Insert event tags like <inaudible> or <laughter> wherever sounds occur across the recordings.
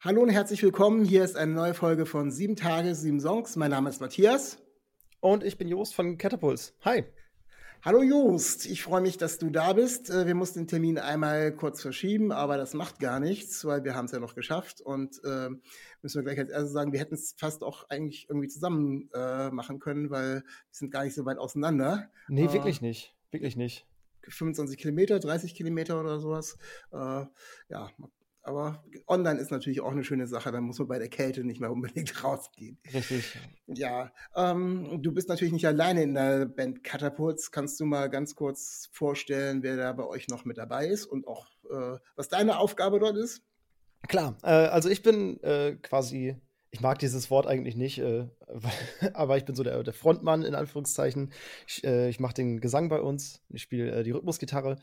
Hallo und herzlich willkommen. Hier ist eine neue Folge von Sieben Tage, sieben Songs. Mein Name ist Matthias. Und ich bin Jost von Catapults. Hi. Hallo Jost, ich freue mich, dass du da bist. Äh, wir mussten den Termin einmal kurz verschieben, aber das macht gar nichts, weil wir haben es ja noch geschafft. Und äh, müssen wir gleich als erstes sagen, wir hätten es fast auch eigentlich irgendwie zusammen äh, machen können, weil wir sind gar nicht so weit auseinander. Nee, äh, wirklich nicht. Wirklich nicht. 25 Kilometer, 30 Kilometer oder sowas. Äh, ja, aber online ist natürlich auch eine schöne Sache. Da muss man bei der Kälte nicht mehr unbedingt <laughs> rausgehen. Richtig. Ja, ähm, du bist natürlich nicht alleine in der Band Catapults. Kannst du mal ganz kurz vorstellen, wer da bei euch noch mit dabei ist und auch äh, was deine Aufgabe dort ist? Klar, äh, also ich bin äh, quasi, ich mag dieses Wort eigentlich nicht, äh, <laughs> aber ich bin so der, der, Frontmann in Anführungszeichen. Ich, äh, ich mache den Gesang bei uns, ich spiele äh, die Rhythmusgitarre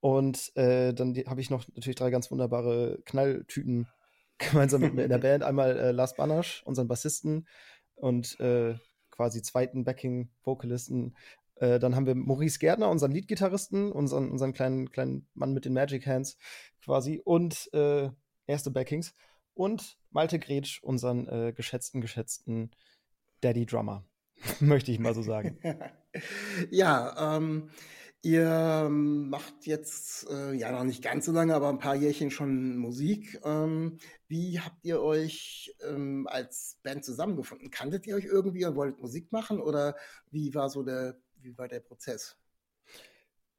und äh, dann habe ich noch natürlich drei ganz wunderbare Knalltüten <laughs> gemeinsam mit mir in der Band. Einmal äh, Lars Banasch, unseren Bassisten und äh, quasi zweiten Backing-Vocalisten. Äh, dann haben wir Maurice Gärtner, unseren Lead-Gitarristen, unseren, unseren kleinen, kleinen Mann mit den Magic Hands quasi und äh, erste Backings. Und Malte Gretsch, unseren äh, geschätzten, geschätzten Daddy-Drummer. <laughs> Möchte ich mal so sagen. <laughs> ja, ähm, Ihr macht jetzt äh, ja noch nicht ganz so lange, aber ein paar Jährchen schon Musik. Ähm, wie habt ihr euch ähm, als Band zusammengefunden? Kanntet ihr euch irgendwie und wolltet Musik machen oder wie war so der, wie war der Prozess?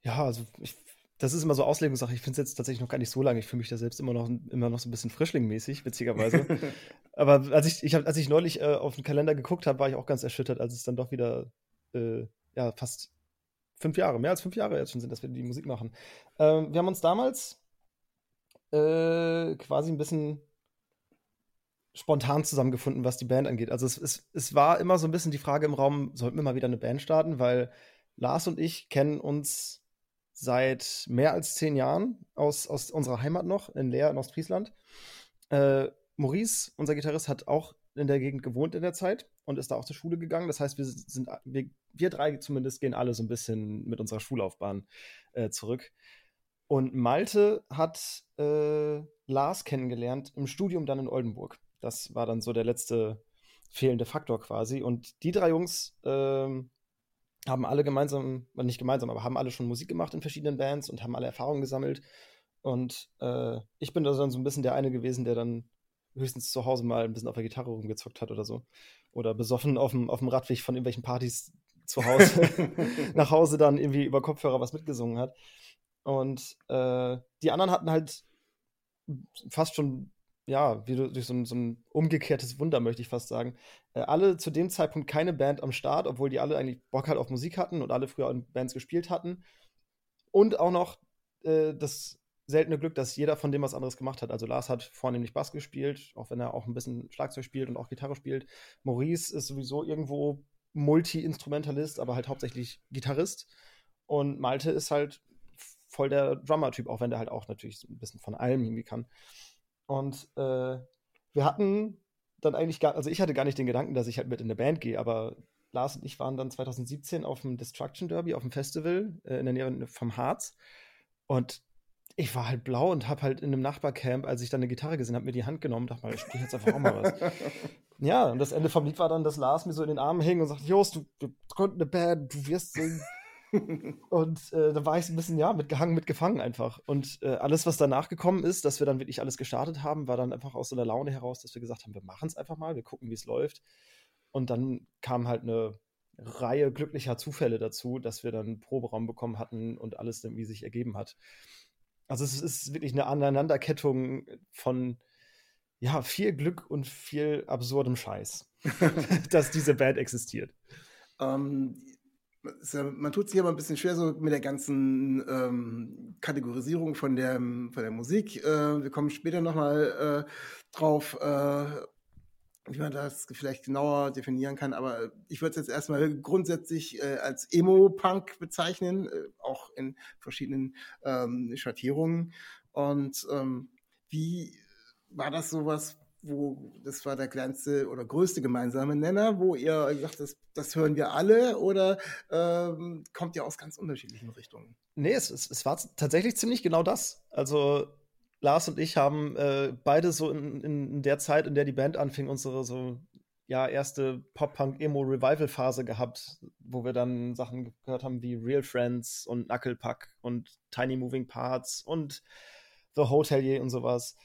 Ja, also ich, das ist immer so Auslegungssache. Ich finde es jetzt tatsächlich noch gar nicht so lange. Ich fühle mich da selbst immer noch, immer noch so ein bisschen frischlingmäßig, witzigerweise. <laughs> aber als ich, ich hab, als ich neulich äh, auf den Kalender geguckt habe, war ich auch ganz erschüttert, als es dann doch wieder äh, ja, fast fünf Jahre, mehr als fünf Jahre jetzt schon sind, dass wir die Musik machen. Ähm, wir haben uns damals äh, quasi ein bisschen spontan zusammengefunden, was die Band angeht. Also es, es, es war immer so ein bisschen die Frage im Raum, sollten wir mal wieder eine Band starten, weil Lars und ich kennen uns seit mehr als zehn Jahren aus, aus unserer Heimat noch, in Leer in Ostfriesland. Äh, Maurice, unser Gitarrist, hat auch in der Gegend gewohnt in der Zeit und ist da auch zur Schule gegangen. Das heißt, wir sind, wir, wir drei zumindest gehen alle so ein bisschen mit unserer Schullaufbahn äh, zurück. Und Malte hat äh, Lars kennengelernt im Studium dann in Oldenburg. Das war dann so der letzte fehlende Faktor quasi. Und die drei Jungs äh, haben alle gemeinsam, nicht gemeinsam, aber haben alle schon Musik gemacht in verschiedenen Bands und haben alle Erfahrungen gesammelt. Und äh, ich bin da dann so ein bisschen der eine gewesen, der dann höchstens zu Hause mal ein bisschen auf der Gitarre rumgezockt hat oder so. Oder besoffen auf dem, auf dem Radweg von irgendwelchen Partys zu Hause <laughs> nach Hause dann irgendwie über Kopfhörer was mitgesungen hat. Und äh, die anderen hatten halt fast schon, ja, wie durch so ein, so ein umgekehrtes Wunder, möchte ich fast sagen, äh, alle zu dem Zeitpunkt keine Band am Start, obwohl die alle eigentlich Bock halt auf Musik hatten und alle früher in Bands gespielt hatten. Und auch noch äh, das seltene Glück, dass jeder von dem was anderes gemacht hat. Also Lars hat vornehmlich Bass gespielt, auch wenn er auch ein bisschen Schlagzeug spielt und auch Gitarre spielt. Maurice ist sowieso irgendwo Multi-Instrumentalist, aber halt hauptsächlich Gitarrist. Und Malte ist halt voll der Drummer-Typ, auch wenn der halt auch natürlich ein bisschen von allem irgendwie kann. Und äh, wir hatten dann eigentlich gar, also ich hatte gar nicht den Gedanken, dass ich halt mit in eine Band gehe, aber Lars und ich waren dann 2017 auf dem Destruction Derby, auf dem Festival äh, in der Nähe vom Harz. Und ich war halt blau und habe halt in einem Nachbarcamp, als ich dann eine Gitarre gesehen habe, mir die Hand genommen, dachte mal, ich spiele jetzt einfach auch mal was. <laughs> ja, und das Ende vom Lied war dann, dass Lars mir so in den Armen hing und sagte, Jos, du, du eine Band, du wirst singen. <laughs> und äh, da war ich so ein bisschen, ja, mitgehangen, mitgefangen einfach. Und äh, alles, was danach gekommen ist, dass wir dann wirklich alles gestartet haben, war dann einfach aus so einer Laune heraus, dass wir gesagt haben, wir machen es einfach mal, wir gucken, wie es läuft. Und dann kam halt eine Reihe glücklicher Zufälle dazu, dass wir dann einen Proberaum bekommen hatten und alles dann, wie sich ergeben hat. Also es ist wirklich eine Aneinanderkettung von ja, viel Glück und viel absurdem Scheiß, <laughs> dass diese Band existiert. Ähm, man tut sich aber ein bisschen schwer so mit der ganzen ähm, Kategorisierung von der, von der Musik. Äh, wir kommen später nochmal äh, drauf, äh, wie man das vielleicht genauer definieren kann, aber ich würde es jetzt erstmal grundsätzlich äh, als Emo-Punk bezeichnen, äh, auch in verschiedenen ähm, Schattierungen. Und ähm, wie war das sowas, wo das war der kleinste oder größte gemeinsame Nenner, wo ihr gesagt das, das hören wir alle oder ähm, kommt ihr aus ganz unterschiedlichen Richtungen? Nee, es, es, es war tatsächlich ziemlich genau das. Also Lars und ich haben äh, beide so in, in, der Zeit, in der die Band anfing, unsere so ja erste Pop-Punk-Emo-Revival-Phase gehabt, wo wir dann Sachen gehört haben wie Real Friends und Knucklepuck und Tiny Moving Parts und The Hotelier und sowas.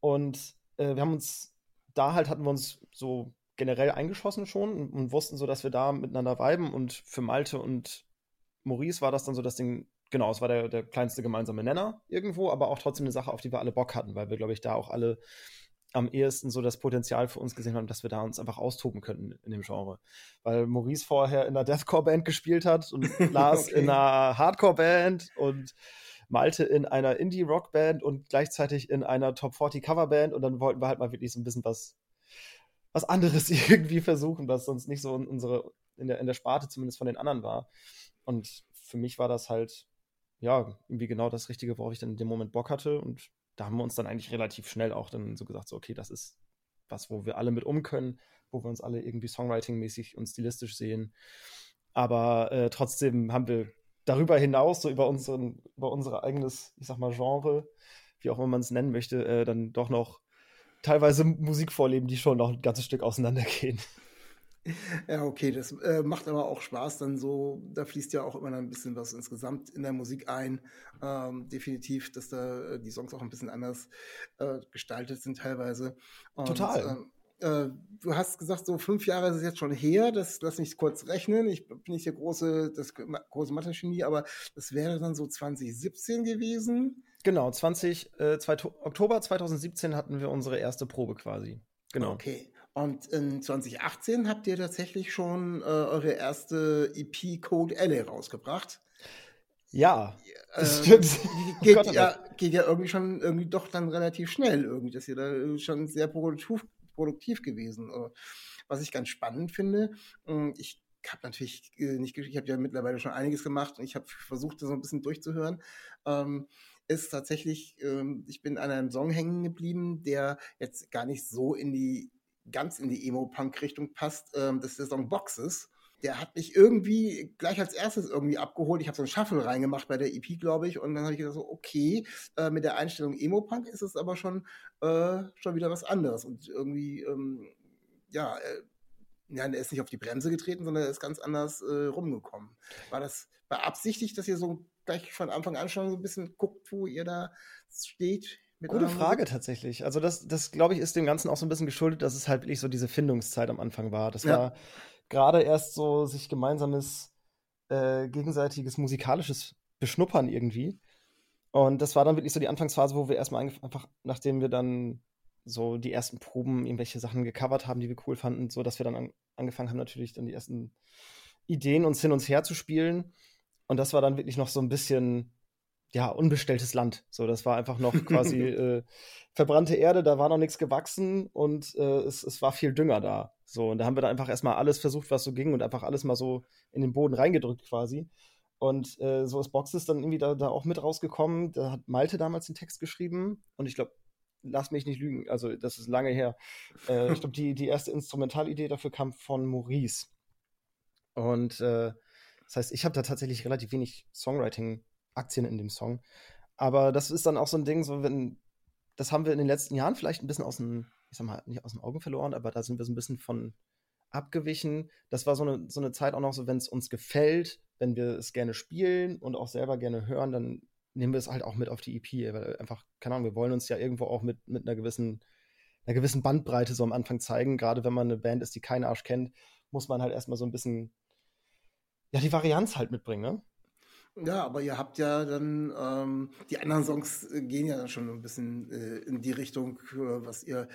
Und äh, wir haben uns, da halt hatten wir uns so generell eingeschossen schon und, und, wussten so, dass wir da miteinander viben und für Malte und Maurice war das dann so das Ding, genau, es war der, der kleinste gemeinsame Nenner irgendwo, aber auch trotzdem eine Sache, auf die wir alle Bock hatten, weil wir, glaube ich, da auch alle am ehesten so das Potenzial für uns gesehen haben, dass wir da uns einfach austoben könnten in dem Genre. Weil Maurice vorher in einer Deathcore-Band gespielt hat und <laughs> Lars okay. in einer Hardcore-Band und Malte in einer Indie-Rock-Band und gleichzeitig in einer Top 40 Coverband und dann wollten wir halt mal wirklich so ein bisschen was, was anderes <laughs> irgendwie versuchen, was sonst nicht so in unsere, in der, in der Sparte zumindest von den anderen war. Und für mich war das halt, ja, irgendwie genau das Richtige, worauf ich dann in dem Moment Bock hatte und da haben wir uns dann eigentlich relativ schnell auch dann so gesagt, so, okay, das ist was, wo wir alle mit um können, wo wir uns alle irgendwie Songwriting-mäßig und stilistisch sehen. Aber äh, trotzdem haben wir darüber hinaus, so über, unseren, über unser eigenes, ich sag mal, Genre, wie auch immer man es nennen möchte, äh, dann doch noch teilweise Musik vorleben, die schon noch ein ganzes Stück auseinandergehen. <laughs> Ja, okay, das äh, macht aber auch Spaß, dann so, da fließt ja auch immer ein bisschen was insgesamt in der Musik ein. Ähm, definitiv, dass da äh, die Songs auch ein bisschen anders äh, gestaltet sind teilweise. Und, Total. Ähm, äh, du hast gesagt, so fünf Jahre ist es jetzt schon her. Das lass mich kurz rechnen. Ich bin nicht der große, das große Mathe-Genie, aber das wäre dann so 2017 gewesen. Genau, 20, äh, 2, Oktober 2017 hatten wir unsere erste Probe quasi. Genau. Okay. Und in 2018 habt ihr tatsächlich schon äh, eure erste EP Code Alley rausgebracht. Ja, das ähm, stimmt. <laughs> Geht, oh ja, geht ja irgendwie schon irgendwie doch dann relativ schnell irgendwie, dass ihr da schon sehr produktiv, produktiv gewesen. Äh, was ich ganz spannend finde, hm, ich habe natürlich äh, nicht, ich habe ja mittlerweile schon einiges gemacht und ich habe versucht, das so ein bisschen durchzuhören. Ähm, ist tatsächlich, ähm, ich bin an einem Song hängen geblieben, der jetzt gar nicht so in die, ganz in die Emo-Punk-Richtung passt. Ähm, das ist der Song Boxes. Der hat mich irgendwie gleich als erstes irgendwie abgeholt. Ich habe so einen Shuffle reingemacht bei der EP, glaube ich. Und dann habe ich gedacht, so, okay, äh, mit der Einstellung Emo-Punk ist es aber schon, äh, schon wieder was anderes. Und irgendwie, ähm, ja, äh, ja, er ist nicht auf die Bremse getreten, sondern er ist ganz anders äh, rumgekommen. War das beabsichtigt, dass ihr so gleich von Anfang an schon so ein bisschen guckt, wo ihr da steht? Gute Frage Musik? tatsächlich. Also das, das glaube ich, ist dem Ganzen auch so ein bisschen geschuldet, dass es halt wirklich so diese Findungszeit am Anfang war. Das ja. war gerade erst so sich gemeinsames, äh, gegenseitiges musikalisches Beschnuppern irgendwie. Und das war dann wirklich so die Anfangsphase, wo wir erstmal einfach, nachdem wir dann so die ersten Proben, irgendwelche Sachen gecovert haben, die wir cool fanden, so dass wir dann an, angefangen haben, natürlich dann die ersten Ideen uns hin und her zu spielen. Und das war dann wirklich noch so ein bisschen, ja, unbestelltes Land. So, das war einfach noch quasi <laughs> äh, verbrannte Erde, da war noch nichts gewachsen und äh, es, es war viel Dünger da. So, und da haben wir dann einfach erstmal alles versucht, was so ging und einfach alles mal so in den Boden reingedrückt quasi. Und äh, so ist Boxes dann irgendwie da, da auch mit rausgekommen. Da hat Malte damals den Text geschrieben und ich glaube, lass mich nicht lügen, also das ist lange her. Äh, ich glaube, die, die erste Instrumentalidee dafür kam von Maurice. Und äh, das heißt, ich habe da tatsächlich relativ wenig Songwriting-Aktien in dem Song. Aber das ist dann auch so ein Ding, so wenn, das haben wir in den letzten Jahren vielleicht ein bisschen aus den, ich sag mal, nicht aus den Augen verloren, aber da sind wir so ein bisschen von abgewichen. Das war so eine, so eine Zeit auch noch so, wenn es uns gefällt, wenn wir es gerne spielen und auch selber gerne hören, dann nehmen wir es halt auch mit auf die EP, weil einfach, keine Ahnung, wir wollen uns ja irgendwo auch mit, mit einer gewissen, einer gewissen Bandbreite so am Anfang zeigen. Gerade wenn man eine Band ist, die keinen Arsch kennt, muss man halt erstmal so ein bisschen ja, die Varianz halt mitbringen, ne? Ja, aber ihr habt ja dann, ähm, die anderen Songs äh, gehen ja dann schon ein bisschen äh, in die Richtung, äh, was ihr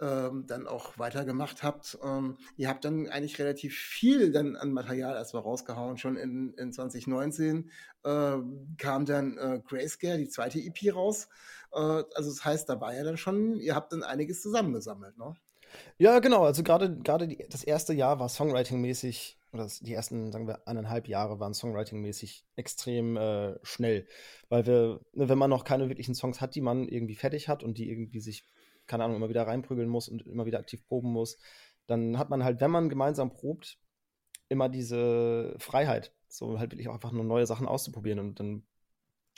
ähm, dann auch weitergemacht habt. Ähm, ihr habt dann eigentlich relativ viel dann an Material erstmal rausgehauen. Schon in, in 2019 äh, kam dann äh, Grayscale, die zweite EP raus. Äh, also das heißt, da war ja dann schon, ihr habt dann einiges zusammengesammelt, ne? Ja, genau. Also gerade gerade das erste Jahr war Songwriting-mäßig oder die ersten, sagen wir, eineinhalb Jahre waren songwriting-mäßig extrem äh, schnell. Weil wir, ne, wenn man noch keine wirklichen Songs hat, die man irgendwie fertig hat und die irgendwie sich, keine Ahnung, immer wieder reinprügeln muss und immer wieder aktiv proben muss, dann hat man halt, wenn man gemeinsam probt, immer diese Freiheit, so halt wirklich auch einfach nur neue Sachen auszuprobieren. Und dann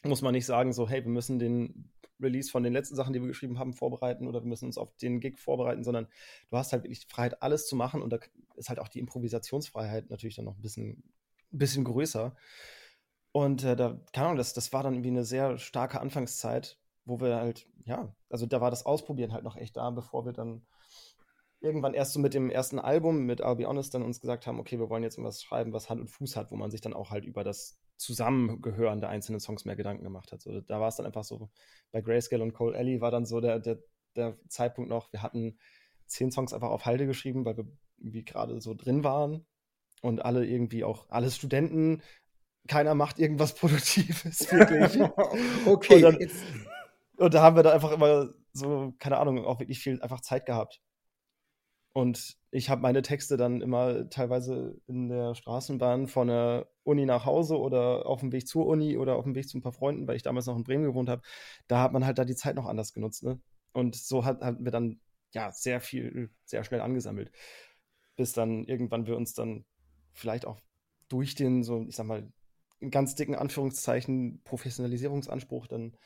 muss man nicht sagen, so, hey, wir müssen den Release von den letzten Sachen, die wir geschrieben haben, vorbereiten oder wir müssen uns auf den Gig vorbereiten, sondern du hast halt wirklich die Freiheit, alles zu machen und da ist halt auch die Improvisationsfreiheit natürlich dann noch ein bisschen, ein bisschen größer. Und äh, da, keine Ahnung, das, das war dann irgendwie eine sehr starke Anfangszeit, wo wir halt, ja, also da war das Ausprobieren halt noch echt da, bevor wir dann irgendwann erst so mit dem ersten Album, mit I'll Be Honest, dann uns gesagt haben, okay, wir wollen jetzt irgendwas schreiben, was Hand und Fuß hat, wo man sich dann auch halt über das Zusammengehören der einzelnen Songs mehr Gedanken gemacht hat. So, da war es dann einfach so, bei Grayscale und Cole Alley war dann so der, der, der Zeitpunkt noch, wir hatten zehn Songs einfach auf Halde geschrieben, weil wir irgendwie gerade so drin waren und alle irgendwie auch, alle Studenten, keiner macht irgendwas <laughs> Produktives, wirklich. <laughs> okay. Und, dann, und da haben wir da einfach immer so, keine Ahnung, auch wirklich viel einfach Zeit gehabt. Und ich habe meine Texte dann immer teilweise in der Straßenbahn von der Uni nach Hause oder auf dem Weg zur Uni oder auf dem Weg zu ein paar Freunden, weil ich damals noch in Bremen gewohnt habe. Da hat man halt da die Zeit noch anders genutzt. Ne? Und so hat, hatten wir dann ja sehr viel, sehr schnell angesammelt. Bis dann irgendwann wir uns dann vielleicht auch durch den, so, ich sag mal, in ganz dicken Anführungszeichen Professionalisierungsanspruch dann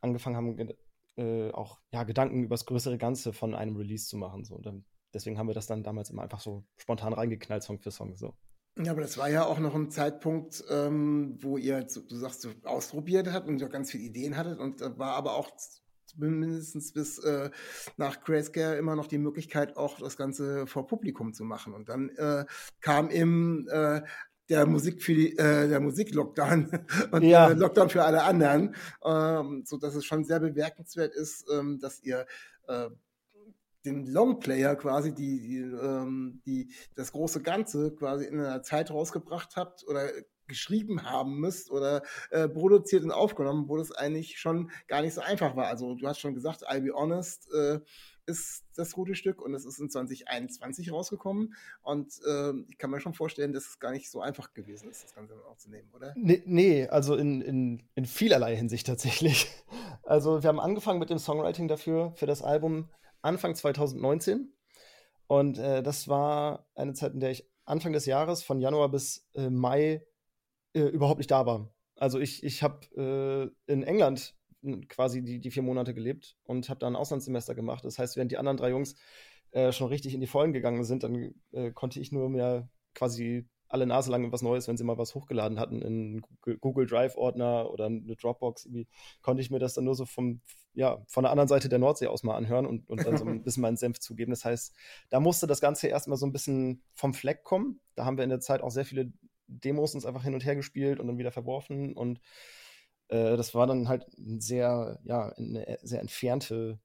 angefangen haben, äh, auch ja, Gedanken über das größere Ganze von einem Release zu machen. So. Und dann deswegen haben wir das dann damals immer einfach so spontan reingeknallt, Song für Song. So. Ja, aber das war ja auch noch ein Zeitpunkt, ähm, wo ihr, du sagst, so ausprobiert habt und ja ganz viele Ideen hattet und da war aber auch mindestens bis äh, nach Grayscale immer noch die Möglichkeit, auch das Ganze vor Publikum zu machen. Und dann äh, kam eben äh, der Musik für die, äh, der Musik-Lockdown <laughs> und ja. äh, Lockdown für alle anderen, ähm, so dass es schon sehr bemerkenswert ist, ähm, dass ihr äh, den Longplayer quasi, die, die, ähm, die das große Ganze quasi in einer Zeit rausgebracht habt oder geschrieben haben müsst oder äh, produziert und aufgenommen, wo das eigentlich schon gar nicht so einfach war. Also du hast schon gesagt, I'll be honest äh, ist das gute Stück und es ist in 2021 rausgekommen und äh, ich kann mir schon vorstellen, dass es gar nicht so einfach gewesen ist, das Ganze aufzunehmen, oder? Nee, nee also in, in, in vielerlei Hinsicht tatsächlich. <laughs> Also wir haben angefangen mit dem Songwriting dafür, für das Album Anfang 2019. Und äh, das war eine Zeit, in der ich Anfang des Jahres, von Januar bis äh, Mai, äh, überhaupt nicht da war. Also ich, ich habe äh, in England quasi die, die vier Monate gelebt und habe da ein Auslandssemester gemacht. Das heißt, während die anderen drei Jungs äh, schon richtig in die Vollen gegangen sind, dann äh, konnte ich nur mehr quasi alle Nase lang was Neues, wenn sie mal was hochgeladen hatten in Google Drive-Ordner oder eine Dropbox, irgendwie, konnte ich mir das dann nur so vom, ja, von der anderen Seite der Nordsee aus mal anhören und, und dann so ein <laughs> bisschen meinen Senf zugeben. Das heißt, da musste das Ganze erstmal so ein bisschen vom Fleck kommen. Da haben wir in der Zeit auch sehr viele Demos uns einfach hin und her gespielt und dann wieder verworfen und äh, das war dann halt ein sehr, ja, eine sehr entfernte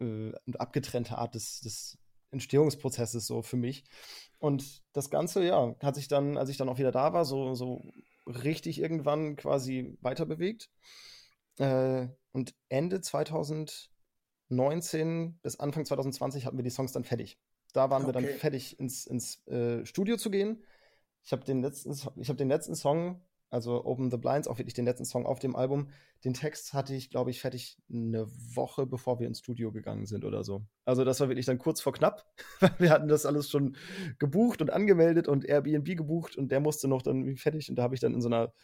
äh, und abgetrennte Art des, des Entstehungsprozesses so für mich. Und das Ganze, ja, hat sich dann, als ich dann auch wieder da war, so, so richtig irgendwann quasi weiter bewegt. Äh, und Ende 2019 bis Anfang 2020 hatten wir die Songs dann fertig. Da waren okay. wir dann fertig, ins, ins äh, Studio zu gehen. Ich habe den, letzten, hab den letzten Song also Open the Blinds, auch wirklich den letzten Song auf dem Album. Den Text hatte ich, glaube ich, fertig eine Woche, bevor wir ins Studio gegangen sind oder so. Also das war wirklich dann kurz vor knapp. <laughs> wir hatten das alles schon gebucht und angemeldet und Airbnb gebucht und der musste noch dann fertig. Und da habe ich dann in so einer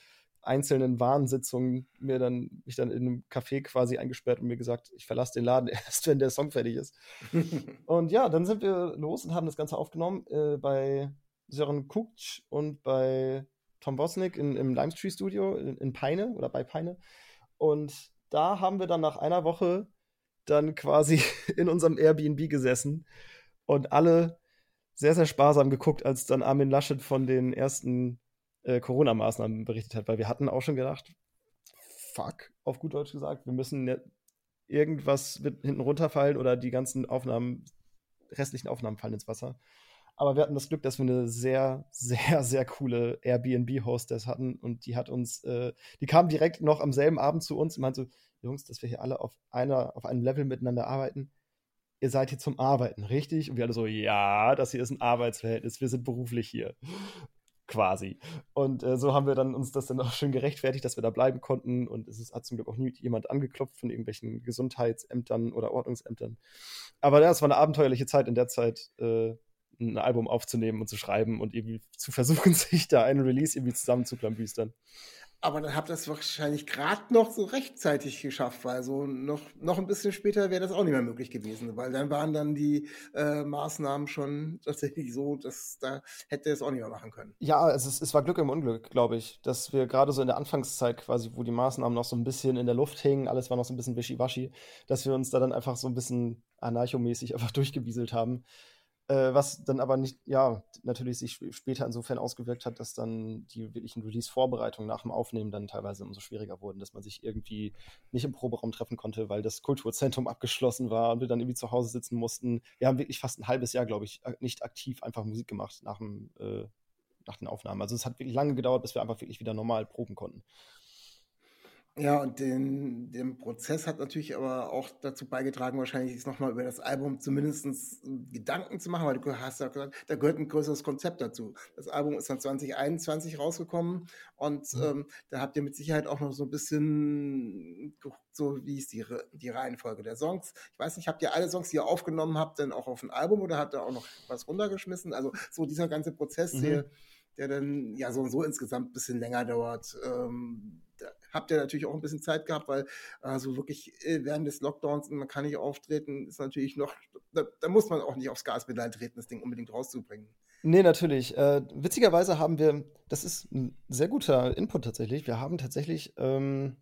einzelnen Warnsitzung mir dann, mich dann in einem Café quasi eingesperrt und mir gesagt, ich verlasse den Laden <laughs> erst, wenn der Song fertig ist. <laughs> und ja, dann sind wir los und haben das Ganze aufgenommen äh, bei Sören Kukc und bei Tom Bosnick in, im Limestree Studio in, in Peine oder bei Peine. Und da haben wir dann nach einer Woche dann quasi <laughs> in unserem Airbnb gesessen und alle sehr, sehr sparsam geguckt, als dann Armin Laschet von den ersten äh, Corona-Maßnahmen berichtet hat, weil wir hatten auch schon gedacht, fuck, auf gut Deutsch gesagt, wir müssen irgendwas wird hinten runterfallen oder die ganzen Aufnahmen, restlichen Aufnahmen fallen ins Wasser. Aber wir hatten das Glück, dass wir eine sehr, sehr, sehr coole Airbnb-Hostess hatten und die hat uns, äh, die kam direkt noch am selben Abend zu uns und meinte so, Jungs, dass wir hier alle auf einer, auf einem Level miteinander arbeiten. Ihr seid hier zum Arbeiten, richtig? Und wir alle so, ja, das hier ist ein Arbeitsverhältnis, wir sind beruflich hier quasi. Und äh, so haben wir dann uns das dann auch schön gerechtfertigt, dass wir da bleiben konnten. Und es ist, hat zum Glück auch nie jemand angeklopft von irgendwelchen Gesundheitsämtern oder Ordnungsämtern. Aber ja, es war eine abenteuerliche Zeit in der Zeit. Äh, ein Album aufzunehmen und zu schreiben und irgendwie zu versuchen, <laughs> sich da einen Release irgendwie zusammenzuklambüstern. Aber dann habt ihr es wahrscheinlich gerade noch so rechtzeitig geschafft, weil so noch, noch ein bisschen später wäre das auch nicht mehr möglich gewesen, weil dann waren dann die äh, Maßnahmen schon <laughs> tatsächlich so, dass da hätte es auch nicht mehr machen können. Ja, also es, es war Glück im Unglück, glaube ich, dass wir gerade so in der Anfangszeit quasi, wo die Maßnahmen noch so ein bisschen in der Luft hingen, alles war noch so ein bisschen wischiwaschi, dass wir uns da dann einfach so ein bisschen anarchomäßig <laughs> einfach durchgewieselt haben. Äh, was dann aber nicht, ja, natürlich sich später insofern ausgewirkt hat, dass dann die wirklichen Release-Vorbereitungen nach dem Aufnehmen dann teilweise umso schwieriger wurden, dass man sich irgendwie nicht im Proberaum treffen konnte, weil das Kulturzentrum <laughs> abgeschlossen war und wir dann irgendwie zu Hause sitzen mussten. Wir haben wirklich fast ein halbes Jahr, glaube ich, nicht aktiv einfach Musik gemacht nach, dem, äh, nach den Aufnahmen. Also es hat wirklich lange gedauert, bis wir einfach wirklich wieder normal proben konnten. Ja, und den, den Prozess hat natürlich aber auch dazu beigetragen, wahrscheinlich nochmal über das Album zumindest Gedanken zu machen, weil du hast ja gesagt, da gehört ein größeres Konzept dazu. Das Album ist dann 2021 rausgekommen und mhm. ähm, da habt ihr mit Sicherheit auch noch so ein bisschen geguckt, so wie ist die, die Reihenfolge der Songs. Ich weiß nicht, habt ihr alle Songs, die ihr aufgenommen habt, dann auch auf ein Album oder habt ihr auch noch was runtergeschmissen? Also so dieser ganze Prozess, mhm. der, der dann ja so und so insgesamt ein bisschen länger dauert. Ähm, habt ihr natürlich auch ein bisschen Zeit gehabt, weil also wirklich äh, während des Lockdowns man kann nicht auftreten, ist natürlich noch, da, da muss man auch nicht aufs Gaspedal treten, das Ding unbedingt rauszubringen. Nee, natürlich. Äh, witzigerweise haben wir, das ist ein sehr guter Input tatsächlich, wir haben tatsächlich ähm,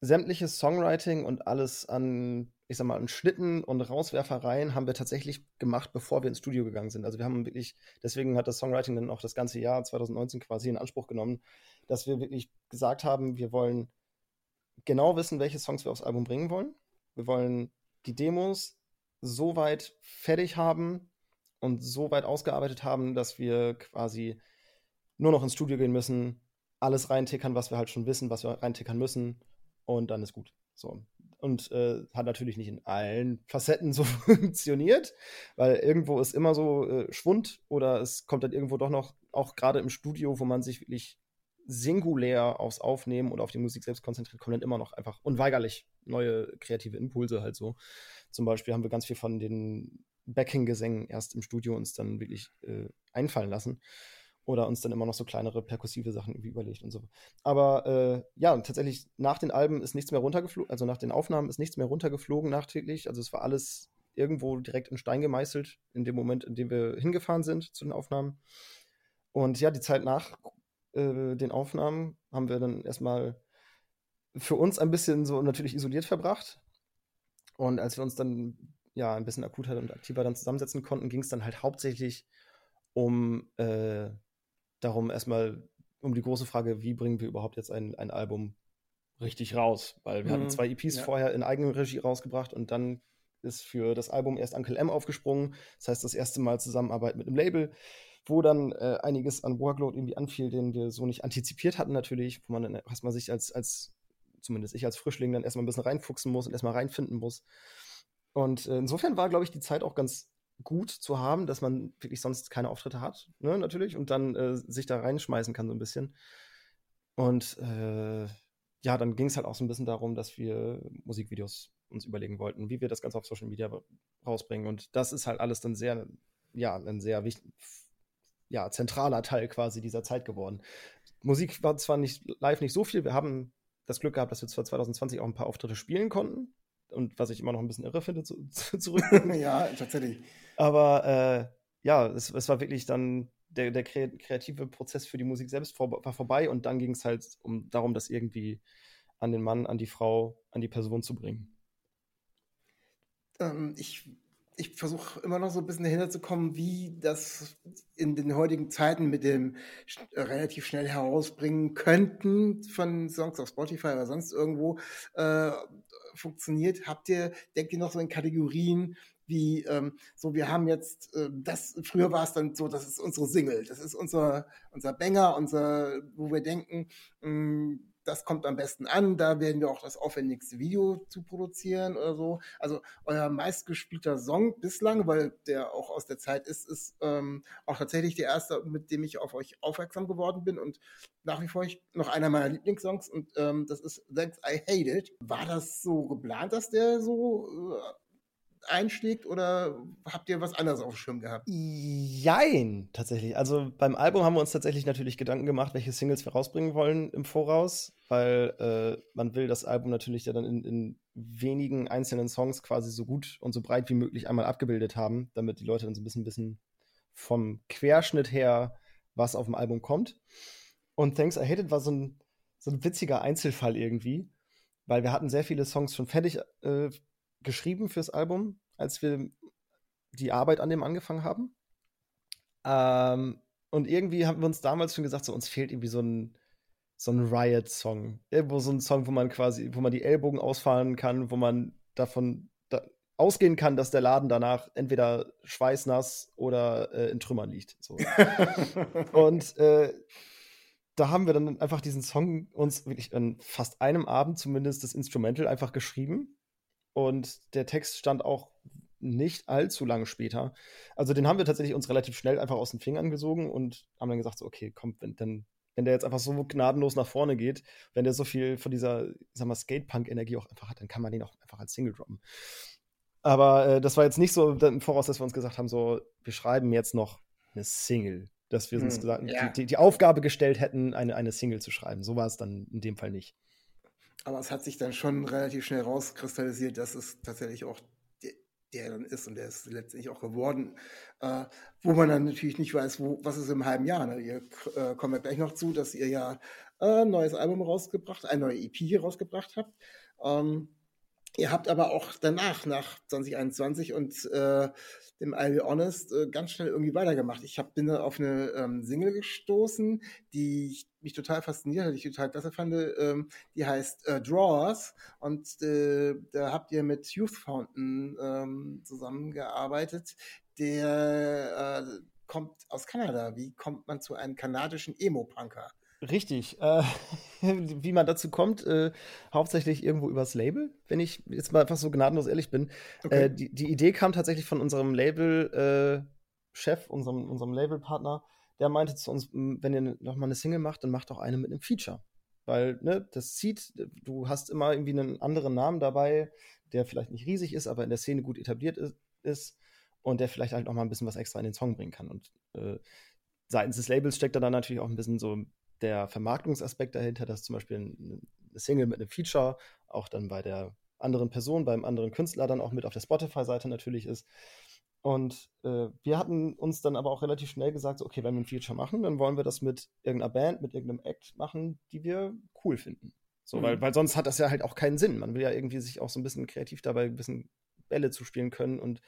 sämtliches Songwriting und alles an, ich sag mal, an Schnitten und Rauswerfereien haben wir tatsächlich gemacht, bevor wir ins Studio gegangen sind. Also wir haben wirklich, deswegen hat das Songwriting dann auch das ganze Jahr 2019 quasi in Anspruch genommen, dass wir wirklich gesagt haben, wir wollen genau wissen, welche Songs wir aufs Album bringen wollen. Wir wollen die Demos so weit fertig haben und so weit ausgearbeitet haben, dass wir quasi nur noch ins Studio gehen müssen, alles reintickern, was wir halt schon wissen, was wir reintickern müssen und dann ist gut. So. Und äh, hat natürlich nicht in allen Facetten so <laughs> funktioniert, weil irgendwo ist immer so äh, Schwund oder es kommt dann irgendwo doch noch, auch gerade im Studio, wo man sich wirklich singulär aufs Aufnehmen oder auf die Musik selbst konzentriert, kommen dann immer noch einfach unweigerlich neue kreative Impulse halt so. Zum Beispiel haben wir ganz viel von den Backing-Gesängen erst im Studio uns dann wirklich äh, einfallen lassen oder uns dann immer noch so kleinere perkussive Sachen irgendwie überlegt und so. Aber äh, ja, tatsächlich nach den Alben ist nichts mehr runtergeflogen, also nach den Aufnahmen ist nichts mehr runtergeflogen nachträglich. Also es war alles irgendwo direkt in Stein gemeißelt in dem Moment, in dem wir hingefahren sind zu den Aufnahmen. Und ja, die Zeit nach äh, den Aufnahmen haben wir dann erstmal für uns ein bisschen so natürlich isoliert verbracht. Und als wir uns dann ja ein bisschen akuter und aktiver dann zusammensetzen konnten, ging es dann halt hauptsächlich um äh, darum erstmal um die große Frage, wie bringen wir überhaupt jetzt ein, ein Album richtig raus? Weil wir mhm. hatten zwei EPs ja. vorher in Eigenregie rausgebracht und dann ist für das Album erst Uncle M aufgesprungen. Das heißt, das erste Mal Zusammenarbeit mit einem Label, wo dann äh, einiges an Workload irgendwie anfiel, den wir so nicht antizipiert hatten natürlich, wo man dann erstmal sich als, als, zumindest ich als Frischling, dann erstmal ein bisschen reinfuchsen muss und erstmal reinfinden muss. Und äh, insofern war, glaube ich, die Zeit auch ganz gut zu haben, dass man wirklich sonst keine Auftritte hat, ne, natürlich, und dann äh, sich da reinschmeißen kann so ein bisschen. Und äh, ja, dann ging es halt auch so ein bisschen darum, dass wir Musikvideos uns überlegen wollten, wie wir das Ganze auf Social Media rausbringen. Und das ist halt alles dann sehr, ja, ein sehr wichtig, ja, zentraler Teil quasi dieser Zeit geworden. Musik war zwar nicht live nicht so viel, wir haben das Glück gehabt, dass wir zwar 2020 auch ein paar Auftritte spielen konnten, und was ich immer noch ein bisschen irre finde, zu, <laughs> zu, zurück. <laughs> ja, tatsächlich. Aber äh, ja, es, es, war wirklich dann der, der kreative Prozess für die Musik selbst vor, war vorbei und dann ging es halt um darum, das irgendwie an den Mann, an die Frau, an die Person zu bringen. Ähm, ich ich versuche immer noch so ein bisschen dahinter zu kommen, wie das in den heutigen Zeiten mit dem äh, relativ schnell herausbringen könnten von Songs auf Spotify oder sonst irgendwo äh, funktioniert. Habt ihr, denkt ihr noch so in Kategorien wie ähm, so, wir haben jetzt äh, das, früher war es dann so, das ist unsere Single, das ist unser, unser Banger, unser, wo wir denken, mh, mm, das kommt am besten an, da werden wir auch das aufwendigste Video zu produzieren oder so. Also euer meistgespielter Song bislang, weil der auch aus der Zeit ist, ist ähm, auch tatsächlich der erste, mit dem ich auf euch aufmerksam geworden bin und nach wie vor ich, noch einer meiner Lieblingssongs und ähm, das ist Thanks I Hate It. War das so geplant, dass der so äh, einschlägt oder habt ihr was anderes auf dem Schirm gehabt? Jein, tatsächlich. Also beim Album haben wir uns tatsächlich natürlich Gedanken gemacht, welche Singles wir rausbringen wollen im Voraus, weil äh, man will das Album natürlich ja dann in, in, wenigen einzelnen Songs quasi so gut und so breit wie möglich einmal abgebildet haben, damit die Leute dann so ein bisschen, bisschen vom Querschnitt her, was auf dem Album kommt. Und Thanks I Hate It war so ein, so ein witziger Einzelfall irgendwie, weil wir hatten sehr viele Songs schon fertig äh, geschrieben fürs Album, als wir die Arbeit an dem angefangen haben. Ähm, und irgendwie haben wir uns damals schon gesagt, so uns fehlt irgendwie so ein, so ein Riot-Song. Irgendwo so ein Song, wo man quasi, wo man die Ellbogen ausfahren kann, wo man davon da ausgehen kann, dass der Laden danach entweder schweißnass oder äh, in Trümmern liegt. So. <laughs> und äh, da haben wir dann einfach diesen Song uns wirklich an fast einem Abend zumindest das Instrumental einfach geschrieben und der Text stand auch nicht allzu lange später. Also den haben wir tatsächlich uns relativ schnell einfach aus den Fingern gesogen und haben dann gesagt, so, okay, komm, wenn, dann, wenn der jetzt einfach so gnadenlos nach vorne geht, wenn der so viel von dieser, sag mal, Skatepunk-Energie auch einfach hat, dann kann man den auch einfach als Single droppen. Aber äh, das war jetzt nicht so im Voraus, dass wir uns gesagt haben, so, wir schreiben jetzt noch eine Single. Dass wir uns hm, gesagt, ja. die, die, Aufgabe gestellt hätten, eine, eine Single zu schreiben. So war es dann in dem Fall nicht. Aber es hat sich dann schon relativ schnell rauskristallisiert, dass es tatsächlich auch der, dann ist und der ist letztendlich auch geworden, äh, wo man dann natürlich nicht weiß, wo, was ist im halben Jahr. Ne? Ihr äh, kommt ja gleich noch zu, dass ihr ja äh, ein neues Album rausgebracht, ein neues EP rausgebracht habt. Ähm, Ihr habt aber auch danach, nach 2021 und äh, dem I'll Be Honest, äh, ganz schnell irgendwie weitergemacht. Ich hab, bin da auf eine ähm, Single gestoßen, die ich, mich total fasziniert hat, die ich total klasse fand. Ähm, die heißt äh, Drawers und äh, da habt ihr mit Youth Fountain ähm, zusammengearbeitet. Der äh, kommt aus Kanada. Wie kommt man zu einem kanadischen Emo-Punker? Richtig. Äh, <laughs> wie man dazu kommt, äh, hauptsächlich irgendwo übers Label, wenn ich jetzt mal einfach so gnadenlos ehrlich bin. Okay. Äh, die, die, Idee kam tatsächlich von unserem Label-Chef, äh, unserem, unserem Labelpartner, der meinte zu uns, wenn ihr noch mal eine Single macht, dann macht auch eine mit einem Feature. Weil, ne, das zieht, du hast immer irgendwie einen anderen Namen dabei, der vielleicht nicht riesig ist, aber in der Szene gut etabliert ist, ist und der vielleicht halt noch mal ein bisschen was extra in den Song bringen kann. Und äh, seitens des Labels steckt da dann natürlich auch ein bisschen so der Vermarktungsaspekt dahinter, dass zum Beispiel eine Single mit einem Feature auch dann bei der anderen Person, beim anderen Künstler dann auch mit auf der Spotify-Seite natürlich ist. Und äh, wir hatten uns dann aber auch relativ schnell gesagt, so, okay, wenn wir ein Feature machen, dann wollen wir das mit irgendeiner Band, mit irgendeinem Act machen, die wir cool finden. So, mhm. weil, weil sonst hat das ja halt auch keinen Sinn. Man will ja irgendwie sich auch so ein bisschen kreativ dabei ein bisschen Bälle zu spielen können und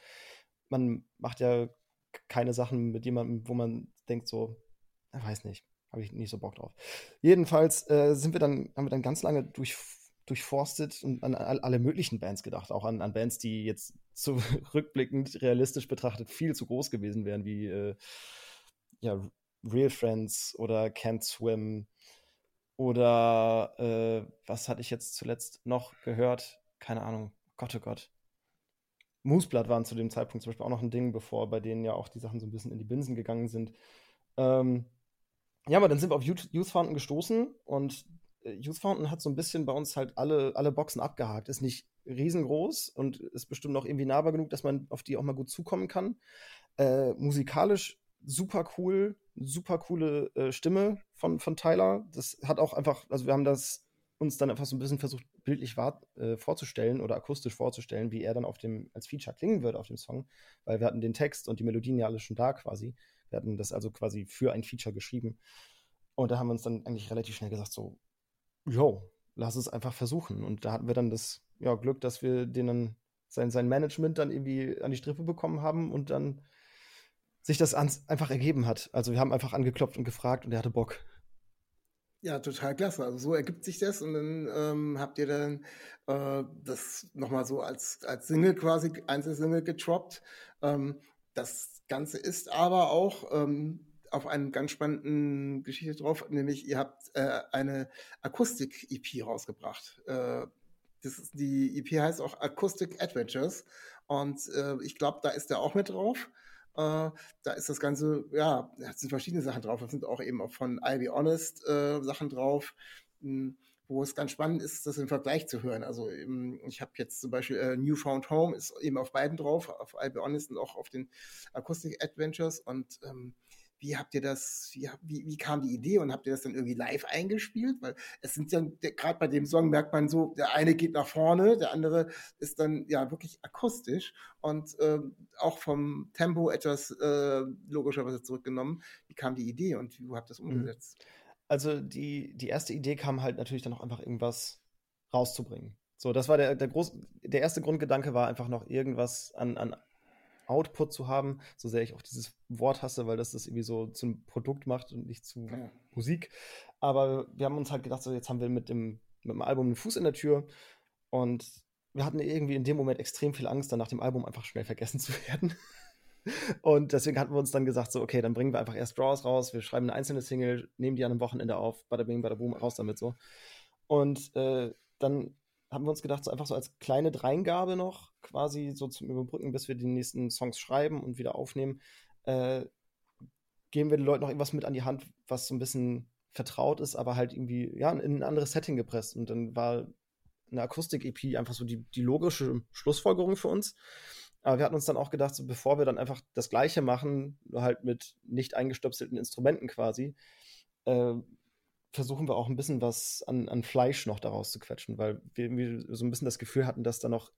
man macht ja keine Sachen mit jemandem, wo man denkt so, weiß nicht, habe ich nicht so Bock drauf. Jedenfalls äh, sind wir dann, haben wir dann ganz lange durch, durchforstet und an alle möglichen Bands gedacht, auch an, an Bands, die jetzt zurückblickend realistisch betrachtet viel zu groß gewesen wären, wie äh, ja, Real Friends oder Can't Swim oder äh, was hatte ich jetzt zuletzt noch gehört? Keine Ahnung. Gott, oh Gott. Mooseblood waren zu dem Zeitpunkt zum Beispiel auch noch ein Ding, bevor bei denen ja auch die Sachen so ein bisschen in die Binsen gegangen sind. Ähm, ja, aber dann sind wir auf Youth, Fountain gestoßen und äh, Youth Fountain hat so ein bisschen bei uns halt alle, alle Boxen abgehakt. Ist nicht riesengroß und ist bestimmt noch irgendwie nahbar genug, dass man auf die auch mal gut zukommen kann. Äh, musikalisch super cool, super coole äh, Stimme von, von Tyler. Das hat auch einfach, also wir haben das uns dann einfach so ein bisschen versucht, bildlich war, äh, vorzustellen oder akustisch vorzustellen, wie er dann auf dem, als Feature klingen würde auf dem Song, weil wir hatten den Text und die Melodien ja alle schon da quasi. Wir hatten das also quasi für ein Feature geschrieben. Und da haben wir uns dann eigentlich relativ schnell gesagt, so, yo, lass es einfach versuchen. Und da hatten wir dann das ja, Glück, dass wir den sein, sein Management dann irgendwie an die Strippe bekommen haben und dann sich das einfach ergeben hat. Also wir haben einfach angeklopft und gefragt und er hatte Bock. Ja, total klasse. Also so ergibt sich das und dann ähm, habt ihr dann äh, das nochmal so als, als Single quasi, Einzelsingle getroppt. Ähm, das Ganze ist aber auch ähm, auf einen ganz spannenden Geschichte drauf, nämlich ihr habt äh, eine Akustik-EP rausgebracht. Äh, ist, die EP heißt auch Acoustic Adventures und äh, ich glaube, da ist der auch mit drauf. Äh, da ist das Ganze, ja, da sind verschiedene Sachen drauf. Da sind auch eben auch von I'll Be Honest äh, Sachen drauf, mh, hm, wo es ganz spannend ist, das im Vergleich zu hören. Also eben, ich habe jetzt zum Beispiel äh, Newfound Home ist eben auf beiden drauf, auf I'll Be Honest und auch auf den Acoustic Adventures und ähm, wie habt ihr das, wie, wie, wie kam die Idee und habt ihr das dann irgendwie live eingespielt? Weil es sind ja, gerade bei dem Song merkt man so, der eine geht nach vorne, der andere ist dann ja wirklich akustisch und ähm, auch vom Tempo etwas äh, logischerweise zurückgenommen. Wie kam die Idee und wie habt ihr das mhm. Also die, die erste Idee kam halt natürlich dann auch einfach irgendwas rauszubringen. So, das war der, der, groß, der erste Grundgedanke war einfach noch irgendwas an, an Output zu haben, so sehr ich auch dieses Wort hasse, weil das das irgendwie so zum Produkt macht und nicht zu ja. Musik. Aber wir haben uns halt gedacht, so jetzt haben wir mit dem, mit dem Album einen Fuß in der Tür und wir hatten irgendwie in dem Moment extrem viel Angst, dann nach dem Album einfach schnell vergessen <laughs> zu werden. Und deswegen hatten wir uns dann gesagt, so, okay, dann bringen wir einfach erst Draws raus, wir schreiben eine einzelne Single, nehmen die an einem Wochenende auf, bada bing, bada boom, raus damit so. Und äh, dann haben wir uns gedacht, so einfach so als kleine Dreingabe noch, quasi so zum Überbrücken, bis wir die nächsten Songs schreiben und wieder aufnehmen, äh, geben wir den Leuten noch irgendwas mit an die Hand, was so ein bisschen vertraut ist, aber halt irgendwie, ja, in ein anderes Setting gepresst. Und dann war eine Akustik-EP einfach so die, die logische Schlussfolgerung für uns. Aber wir hatten uns dann auch gedacht, so bevor wir dann einfach das Gleiche machen, nur halt mit nicht eingestöpselten Instrumenten quasi, äh, versuchen wir auch ein bisschen was an, an Fleisch noch daraus zu quetschen, weil wir so ein bisschen das Gefühl hatten, dass da noch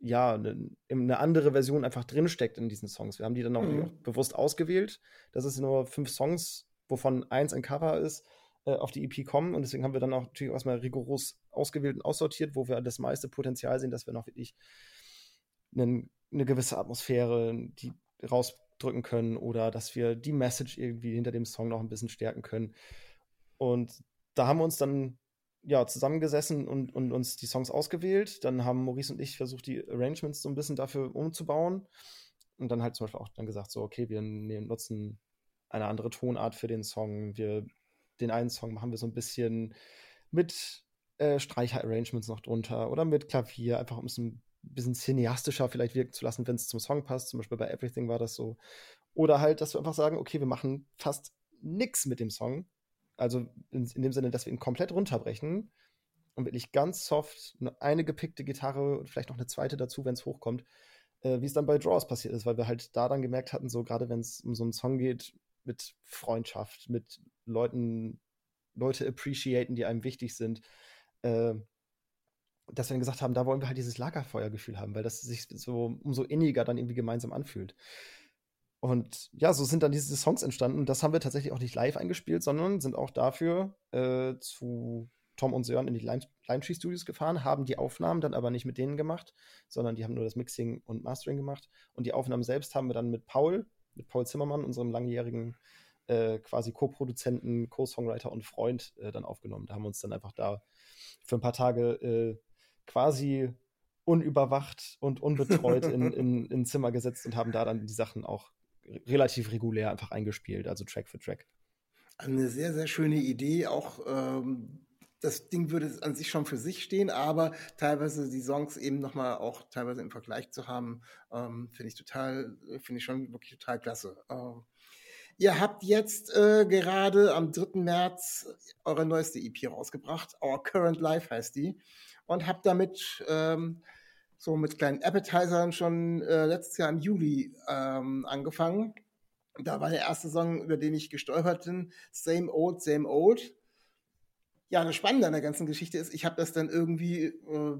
ja, eine, eine andere Version einfach drinsteckt in diesen Songs. Wir haben die dann auch, mhm. auch bewusst ausgewählt. Das ist nur fünf Songs, wovon eins ein Cover ist, äh, auf die EP kommen. Und deswegen haben wir dann auch natürlich erstmal rigoros ausgewählt und aussortiert, wo wir das meiste Potenzial sehen, dass wir noch wirklich einen, eine gewisse Atmosphäre, die rausdrücken können oder dass wir die Message irgendwie hinter dem Song noch ein bisschen stärken können. Und da haben wir uns dann ja, zusammengesessen und, und uns die Songs ausgewählt. Dann haben Maurice und ich versucht, die Arrangements so ein bisschen dafür umzubauen. Und dann halt zum Beispiel auch dann gesagt, so, okay, wir nehmen, nutzen eine andere Tonart für den Song. Wir, den einen Song machen wir so ein bisschen mit äh, Streicher-Arrangements noch drunter oder mit Klavier, einfach um es ein bisschen cineastischer vielleicht wirken zu lassen, wenn es zum Song passt. Zum Beispiel bei Everything war das so. Oder halt, dass wir einfach sagen, okay, wir machen fast nichts mit dem Song, also in, in, dem Sinne, dass wir ihn komplett runterbrechen und wirklich ganz soft eine gepickte Gitarre und vielleicht noch eine zweite dazu, wenn es hochkommt, äh, wie es dann bei Draws passiert ist, weil wir halt da dann gemerkt hatten, so gerade wenn es um so einen Song geht, mit Freundschaft, mit Leuten, Leute appreciaten, die einem wichtig sind, äh, dass wir dann gesagt haben, da wollen wir halt dieses Lagerfeuergefühl haben, weil das sich so umso inniger dann irgendwie gemeinsam anfühlt. Und ja, so sind dann diese Songs entstanden. Das haben wir tatsächlich auch nicht live eingespielt, sondern sind auch dafür äh, zu Tom und Sören in die Lime, Tree Studios gefahren, haben die Aufnahmen dann aber nicht mit denen gemacht, sondern die haben nur das Mixing und Mastering gemacht. Und die Aufnahmen selbst haben wir dann mit Paul, mit Paul Zimmermann, unserem langjährigen äh, quasi Co-Produzenten, Co-Songwriter und Freund, äh, dann aufgenommen. Da haben wir uns dann einfach da für ein paar Tage äh, quasi unüberwacht und unbetreut in, in, in Zimmer gesetzt und haben da dann die Sachen auch relativ regulär einfach eingespielt, also Track für Track. Eine sehr, sehr schöne Idee. Auch ähm, das Ding würde an sich schon für sich stehen, aber teilweise die Songs eben nochmal auch teilweise im Vergleich zu haben, ähm, finde ich total, finde ich schon wirklich total klasse. Ähm, ihr habt jetzt äh, gerade am 3. März eure neueste EP rausgebracht. Our Current Life heißt die. Und habt damit ähm, so mit kleinen Appetizern schon äh, letztes Jahr im Juli ähm, angefangen. Da war der erste Song, über den ich gestolpert bin, Same Old, Same Old. Ja, das Spannende an der ganzen Geschichte ist, ich habe das dann irgendwie äh,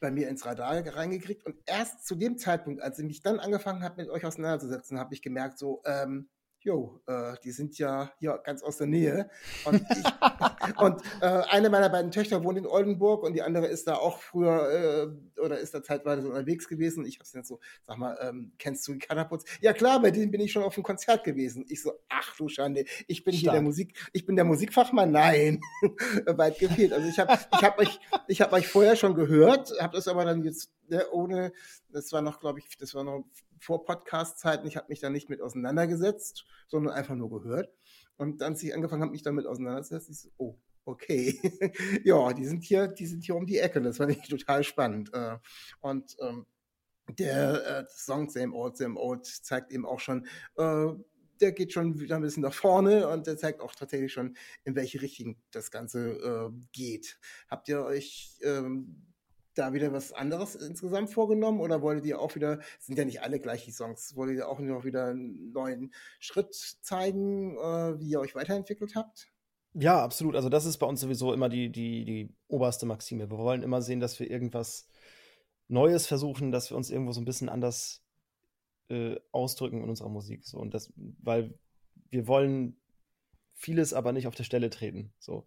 bei mir ins Radar reingekriegt und erst zu dem Zeitpunkt, als ich mich dann angefangen habe, mit euch auseinanderzusetzen, habe ich gemerkt, so, ähm, jo, äh, die sind ja hier ganz aus der Nähe. Und, ich, <laughs> und äh, eine meiner beiden Töchter wohnt in Oldenburg und die andere ist da auch früher äh, oder ist da zeitweise unterwegs gewesen. Ich habe es jetzt so, sag mal, ähm, kennst du Kataputz? Ja klar, bei denen bin ich schon auf einem Konzert gewesen. Ich so, ach du Schande, ich bin Stark. hier der Musik, ich bin der Musikfachmann. Nein, <laughs> weit gefehlt. Also ich habe ich hab euch, ich hab euch vorher schon gehört, habe das aber dann jetzt ne, ohne, das war noch, glaube ich, das war noch vor Podcast-Zeiten, ich habe mich da nicht mit auseinandergesetzt, sondern einfach nur gehört. Und dann, als ich angefangen habe, mich damit auseinanderzusetzen, ich so, oh, okay. <laughs> ja, die sind hier, die sind hier um die Ecke. Das fand ich total spannend. Äh, und ähm, der äh, Song Same Old, Same Old zeigt eben auch schon, äh, der geht schon wieder ein bisschen nach vorne und der zeigt auch tatsächlich schon, in welche Richtung das Ganze geht. Habt ihr euch ähm, da wieder was anderes insgesamt vorgenommen oder wolltet ihr auch wieder, sind ja nicht alle gleich die Songs, wolltet ihr auch noch wieder einen neuen Schritt zeigen, äh, wie ihr euch weiterentwickelt habt? Ja, absolut. Also das ist bei uns sowieso immer die, die, die oberste Maxime. Wir wollen immer sehen, dass wir irgendwas Neues versuchen, dass wir uns irgendwo so ein bisschen anders äh, ausdrücken in unserer Musik. So. Und das, weil wir wollen vieles aber nicht auf der Stelle treten. So.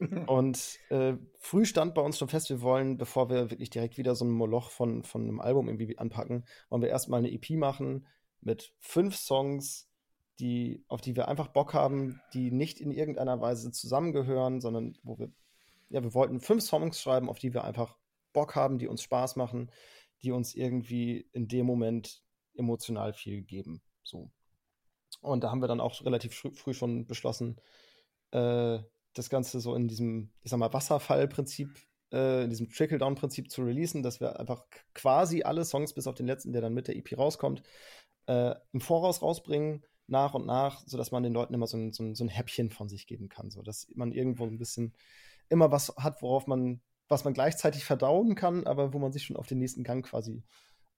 <laughs> und äh, früh stand bei uns schon fest, wir wollen, bevor wir wirklich direkt wieder so ein Moloch von, von einem Album irgendwie anpacken, wollen wir erstmal eine EP machen mit fünf Songs, die, auf die wir einfach Bock haben, die nicht in irgendeiner Weise zusammengehören, sondern wo wir, ja, wir wollten fünf Songs schreiben, auf die wir einfach Bock haben, die uns Spaß machen, die uns irgendwie in dem Moment emotional viel geben. So. Und da haben wir dann auch relativ früh schon beschlossen, äh, das Ganze so in diesem, ich sag mal, Wasserfallprinzip, äh, in diesem Trickle-Down-Prinzip zu releasen, dass wir einfach quasi alle Songs, bis auf den letzten, der dann mit der EP rauskommt, äh, im Voraus rausbringen, nach und nach, sodass man den Leuten immer so ein, so ein, so ein Häppchen von sich geben kann, so dass man irgendwo ein bisschen immer was hat, worauf man, was man gleichzeitig verdauen kann, aber wo man sich schon auf den nächsten Gang quasi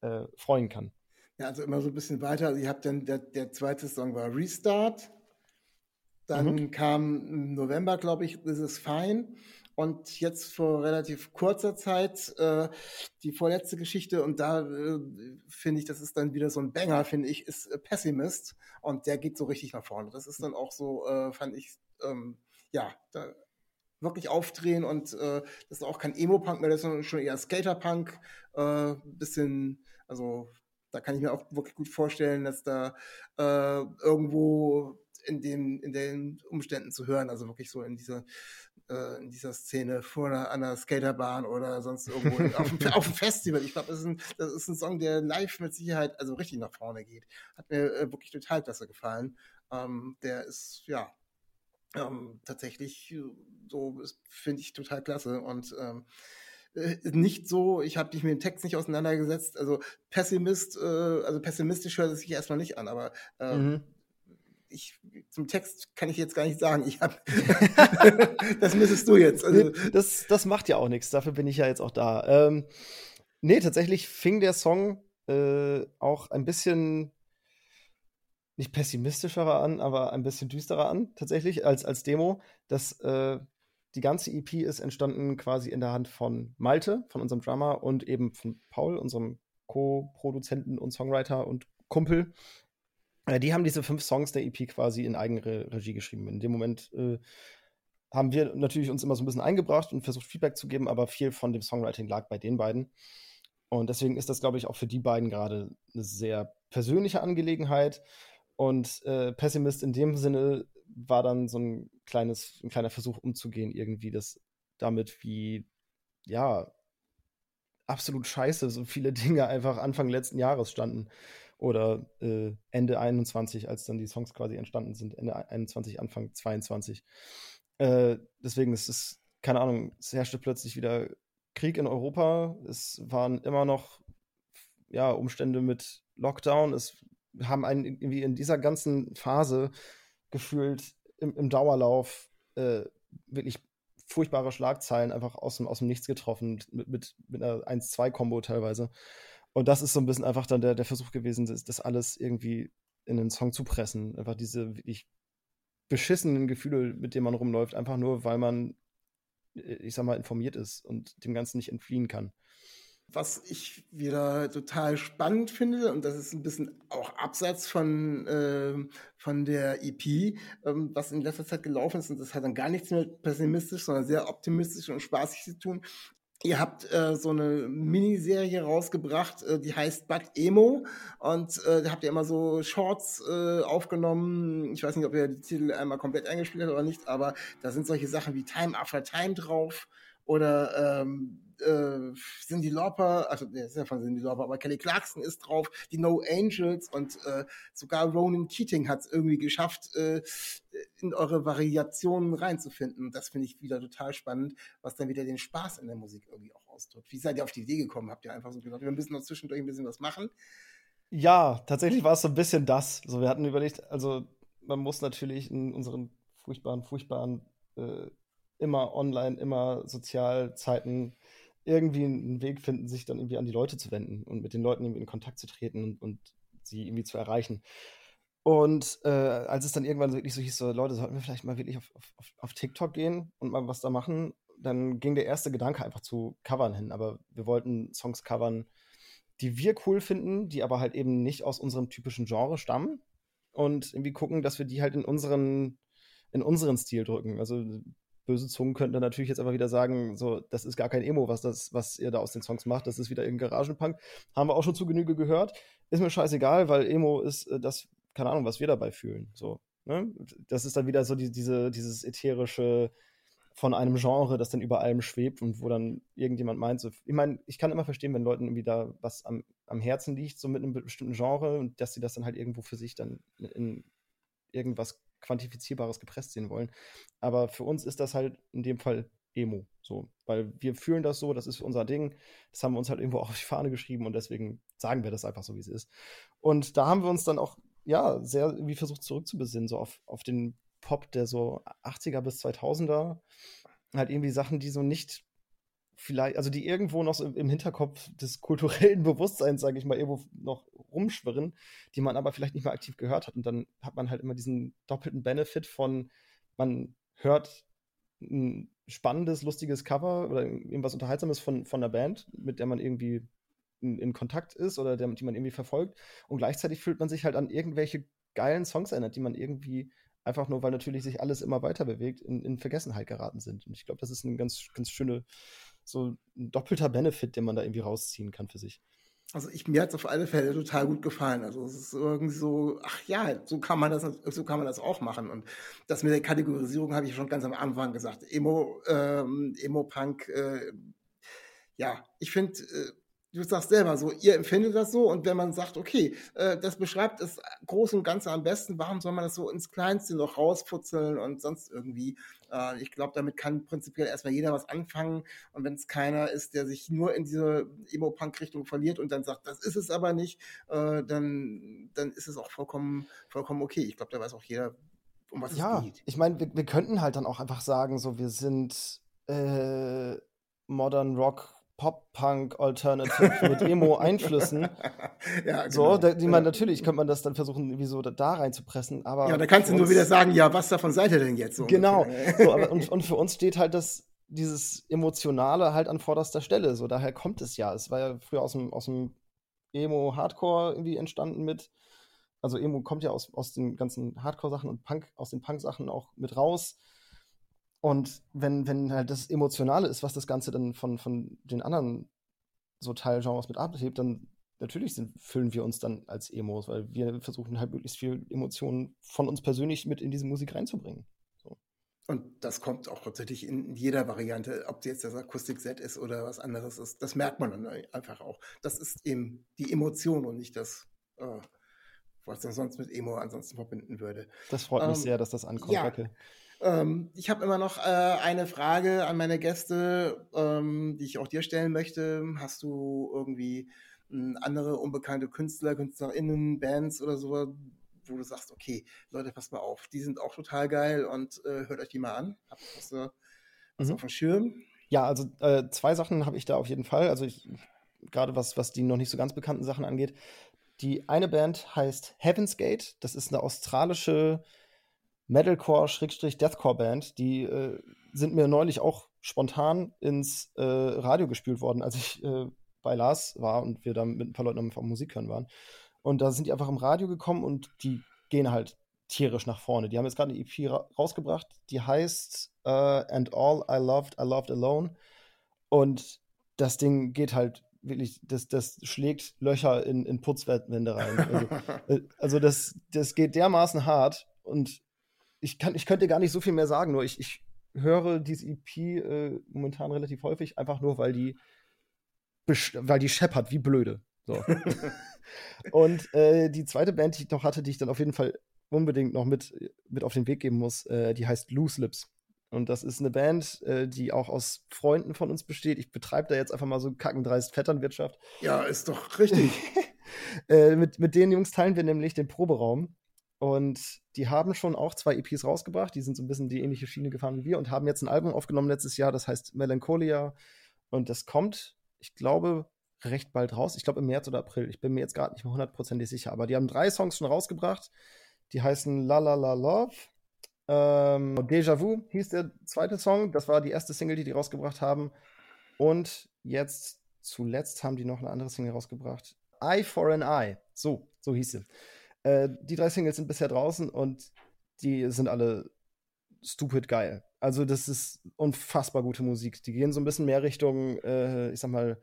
äh, freuen kann. Ja, also immer so ein bisschen weiter. Also ihr habt dann, der, der zweite Song war Restart. Dann mhm. kam im November, glaube ich, This is Fine. Und jetzt vor relativ kurzer Zeit äh, die vorletzte Geschichte, und da äh, finde ich, das ist dann wieder so ein Banger, finde ich, ist äh, Pessimist. Und der geht so richtig nach vorne. Das ist dann auch so, äh, fand ich, ähm, ja, da wirklich aufdrehen und äh, das ist auch kein Emo-Punk mehr, das ist schon eher Skater-Punk. Äh, bisschen, also da kann ich mir auch wirklich gut vorstellen, dass da äh, irgendwo in den, in den Umständen zu hören, also wirklich so in dieser, äh, in dieser Szene vor einer, einer Skaterbahn oder sonst irgendwo auf, dem, auf dem <laughs> Festival. Ich glaube, das, ist ein, das ist ein Song, der live mit Sicherheit also richtig nach vorne geht. Hat mir äh, wirklich total klasse gefallen. Ähm, der ist, ja, ähm, tatsächlich so, finde ich total klasse und ähm, äh, nicht so, ich habe dich mit dem Text nicht auseinandergesetzt. Also Pessimist, äh, also pessimistisch hört es sich erstmal nicht an, aber äh, mhm. ich, zum Text kann ich jetzt gar nicht sagen. Ich hab, <laughs> das müsstest du jetzt. Also. Das, das macht ja auch nichts, dafür bin ich ja jetzt auch da. Ähm, nee, tatsächlich fing der Song äh, auch ein bisschen nicht pessimistischer an, aber ein bisschen düsterer an, tatsächlich, als, als Demo. Das äh, die ganze EP ist entstanden quasi in der Hand von Malte, von unserem Drummer und eben von Paul, unserem Co-Produzenten und Songwriter und Kumpel. Äh, die haben diese fünf Songs der EP quasi in eigene Regie geschrieben. In dem Moment äh, haben wir natürlich uns immer so ein bisschen eingebracht und versucht Feedback zu geben, aber viel von dem Songwriting lag bei den beiden. Und deswegen ist das, glaube ich, auch für die beiden gerade eine sehr persönliche Angelegenheit. Und äh, Pessimist in dem Sinne war dann so ein kleines, ein kleiner Versuch umzugehen, irgendwie das damit, wie, ja, absolut scheiße so viele <laughs> Dinge einfach Anfang letzten Jahres standen. Oder äh, Ende 21, als dann die Songs quasi entstanden sind, Ende 21, Anfang 22. Äh, deswegen ist es, keine Ahnung, es herrschte plötzlich wieder Krieg in Europa. Es waren immer noch ja, Umstände mit Lockdown. Es haben einen irgendwie in dieser ganzen Phase gefühlt im, im Dauerlauf äh, wirklich furchtbare Schlagzeilen einfach aus dem, aus dem Nichts getroffen, mit, mit, mit einer 1-2-Kombo teilweise. Und das ist so ein bisschen einfach dann der, der Versuch gewesen, das, das alles irgendwie in den Song zu pressen. Einfach diese wirklich beschissenen Gefühle, mit denen man rumläuft, einfach nur, weil man, ich sag mal, informiert ist und dem Ganzen nicht entfliehen kann. Was ich wieder total spannend finde, und das ist ein bisschen auch abseits von, äh, von der EP, ähm, was in letzter Zeit gelaufen ist, und das hat dann gar nichts mehr pessimistisch, sondern sehr optimistisch und spaßig zu tun, Ihr habt äh, so eine Miniserie rausgebracht, äh, die heißt Bad Emo. Und äh, da habt ihr immer so Shorts äh, aufgenommen. Ich weiß nicht, ob ihr die Titel einmal komplett eingespielt habt oder nicht, aber da sind solche Sachen wie Time After Time drauf. Oder ähm, äh, Cindy Lauper, also der ist ja von Cindy Lauper, aber Kelly Clarkson ist drauf, die No Angels und äh, sogar Ronan Keating hat es irgendwie geschafft, äh, in eure Variationen reinzufinden. Das finde ich wieder total spannend, was dann wieder den Spaß in der Musik irgendwie auch ausdrückt. Wie seid ihr auf die Idee gekommen? Habt ihr einfach so gedacht, wir müssen noch zwischendurch ein bisschen was machen? Ja, tatsächlich war es so ein bisschen das. So, wir hatten überlegt, also man muss natürlich in unseren furchtbaren, furchtbaren äh, immer online, immer Sozialzeiten irgendwie einen Weg finden, sich dann irgendwie an die Leute zu wenden und mit den Leuten irgendwie in Kontakt zu treten und, und sie irgendwie zu erreichen. Und äh, als es dann irgendwann wirklich so hieß, so, Leute, sollten wir vielleicht mal wirklich auf, auf, auf TikTok gehen und mal was da machen, dann ging der erste Gedanke einfach zu Covern hin. Aber wir wollten Songs covern, die wir cool finden, die aber halt eben nicht aus unserem typischen Genre stammen und irgendwie gucken, dass wir die halt in unseren, in unseren Stil drücken. Also böse Zungen könnten dann natürlich jetzt einfach wieder sagen, so, das ist gar kein Emo, was das, was ihr da aus den Songs macht, das ist wieder irgendein Garagenpunk. Haben wir auch schon zu Genüge gehört. Ist mir scheißegal, weil Emo ist äh, das, keine Ahnung, was wir dabei fühlen. So, ne? Das ist dann wieder so die, diese, dieses ätherische von einem Genre, das dann über allem schwebt und wo dann irgendjemand meint, so, ich meine, ich kann immer verstehen, wenn Leuten irgendwie da was am, am Herzen liegt, so mit einem bestimmten Genre und dass sie das dann halt irgendwo für sich dann in irgendwas Quantifizierbares gepresst sehen wollen. Aber für uns ist das halt in dem Fall Emo. So, weil wir fühlen das so, das ist unser Ding. Das haben wir uns halt irgendwo auch <laughs> auf die Fahne geschrieben und deswegen sagen wir das einfach so, wie es ist. Und da haben wir uns dann auch, ja, sehr irgendwie versucht zurückzubesinnen, so auf, auf den Pop der so 80er bis 2000er. Halt irgendwie Sachen, die so nicht vielleicht, also die irgendwo noch so im Hinterkopf des kulturellen <laughs> Bewusstseins, sage ich mal, irgendwo noch rumschwirren, die man aber vielleicht nicht mehr aktiv gehört hat. Und dann hat man halt immer diesen doppelten Benefit von, man hört ein spannendes, lustiges Cover oder irgendwas Unterhaltsames von, von einer Band, mit der man irgendwie in, in Kontakt ist oder der, die man irgendwie verfolgt. Und gleichzeitig fühlt man sich halt an irgendwelche geilen Songs erinnert, die man irgendwie einfach nur, weil natürlich sich alles immer weiter bewegt, in, in Vergessenheit geraten sind. Und ich glaube, das ist eine ganz, ganz schöne so ein doppelter Benefit, den man da irgendwie rausziehen kann für sich. Also ich, mir hat es auf alle Fälle total gut gefallen. Also es ist irgendwie so, ach ja, so kann man das, so kann man das auch machen. Und das mit der Kategorisierung habe ich schon ganz am Anfang gesagt. Emo, ähm, Emo-Punk, äh, ja, ich finde, äh, du sagst selber so, ihr empfindet das so und wenn man sagt, okay, äh, das beschreibt es groß und ganz am besten, warum soll man das so ins Kleinste noch rausputzeln und sonst irgendwie? Äh, ich glaube, damit kann prinzipiell erstmal jeder was anfangen und wenn es keiner ist, der sich nur in diese Emo-Punk-Richtung verliert und dann sagt, das ist es aber nicht, äh, dann, dann ist es auch vollkommen, vollkommen okay. Ich glaube, da weiß auch jeder, um was ja, es geht. Ich meine, wir, wir könnten halt dann auch einfach sagen, so, wir sind äh, Modern Rock Pop-Punk Alternative mit Emo-Einflüssen. <laughs> ja, genau. So, da, die man natürlich könnte man das dann versuchen, irgendwie so da, da reinzupressen. Aber ja, da kannst du nur wieder sagen, ja, was davon seid ihr denn jetzt? So genau. so, aber, und, und für uns steht halt das, dieses Emotionale halt an vorderster Stelle. So, daher kommt es ja. Es war ja früher aus dem, aus dem Emo-Hardcore irgendwie entstanden mit. Also Emo kommt ja aus, aus den ganzen Hardcore-Sachen und Punk, aus den Punk-Sachen auch mit raus. Und wenn, wenn halt das Emotionale ist, was das Ganze dann von, von den anderen so Teilgenres mit abhebt, dann natürlich sind, füllen wir uns dann als Emos, weil wir versuchen halt möglichst viel Emotionen von uns persönlich mit in diese Musik reinzubringen. So. Und das kommt auch tatsächlich in jeder Variante, ob jetzt das Akustik-Set ist oder was anderes ist. Das merkt man dann einfach auch. Das ist eben die Emotion und nicht das, äh, was man sonst mit Emo ansonsten verbinden würde. Das freut mich ähm, sehr, dass das ankommt. Ja. Danke. Ähm, ich habe immer noch äh, eine Frage an meine Gäste, ähm, die ich auch dir stellen möchte. Hast du irgendwie äh, andere unbekannte Künstler, KünstlerInnen, Bands oder so, wo du sagst, okay, Leute, passt mal auf, die sind auch total geil und äh, hört euch die mal an. Habt ihr was, äh, was mhm. auf dem Schirm? Ja, also äh, zwei Sachen habe ich da auf jeden Fall. Also gerade was, was die noch nicht so ganz bekannten Sachen angeht. Die eine Band heißt Heaven's Gate. Das ist eine australische Metalcore-Deathcore-Band, die äh, sind mir neulich auch spontan ins äh, Radio gespielt worden, als ich äh, bei Lars war und wir da mit ein paar Leuten am Musik hören waren. Und da sind die einfach im Radio gekommen und die gehen halt tierisch nach vorne. Die haben jetzt gerade eine EP ra rausgebracht, die heißt uh, And All I Loved, I Loved Alone. Und das Ding geht halt wirklich, das, das schlägt Löcher in, in Putzwände rein. Also, <laughs> äh, also, das, das geht dermaßen hart und ich, kann, ich könnte gar nicht so viel mehr sagen, nur ich, ich höre diese EP äh, momentan relativ häufig, einfach nur, weil die, weil die scheppert wie blöde. So. <laughs> und äh, die zweite Band, die ich noch hatte, die ich dann auf jeden Fall unbedingt noch mit, mit auf den Weg geben muss, äh, die heißt Loose Lips. Und das ist eine Band, äh, die auch aus Freunden von uns besteht. Ich betreibe da jetzt einfach mal so kackendreist Vetternwirtschaft. Ja, ist doch richtig. <laughs> äh, mit, mit den Jungs teilen wir nämlich den Proberaum. Und die haben schon auch zwei EPs rausgebracht. Die sind so ein bisschen die ähnliche Schiene gefahren wie wir und haben jetzt ein Album aufgenommen letztes Jahr, das heißt Melancholia. Und das kommt, ich glaube, recht bald raus. Ich glaube im März oder April. Ich bin mir jetzt gerade nicht mehr hundertprozentig sicher. Aber die haben drei Songs schon rausgebracht. Die heißen La La La Love. Ähm, Déjà Vu hieß der zweite Song. Das war die erste Single, die die rausgebracht haben. Und jetzt zuletzt haben die noch eine andere Single rausgebracht. Eye for an Eye. So, so hieß sie. Äh, die drei Singles sind bisher draußen und die sind alle stupid geil. Also, das ist unfassbar gute Musik. Die gehen so ein bisschen mehr Richtung, äh, ich sag mal,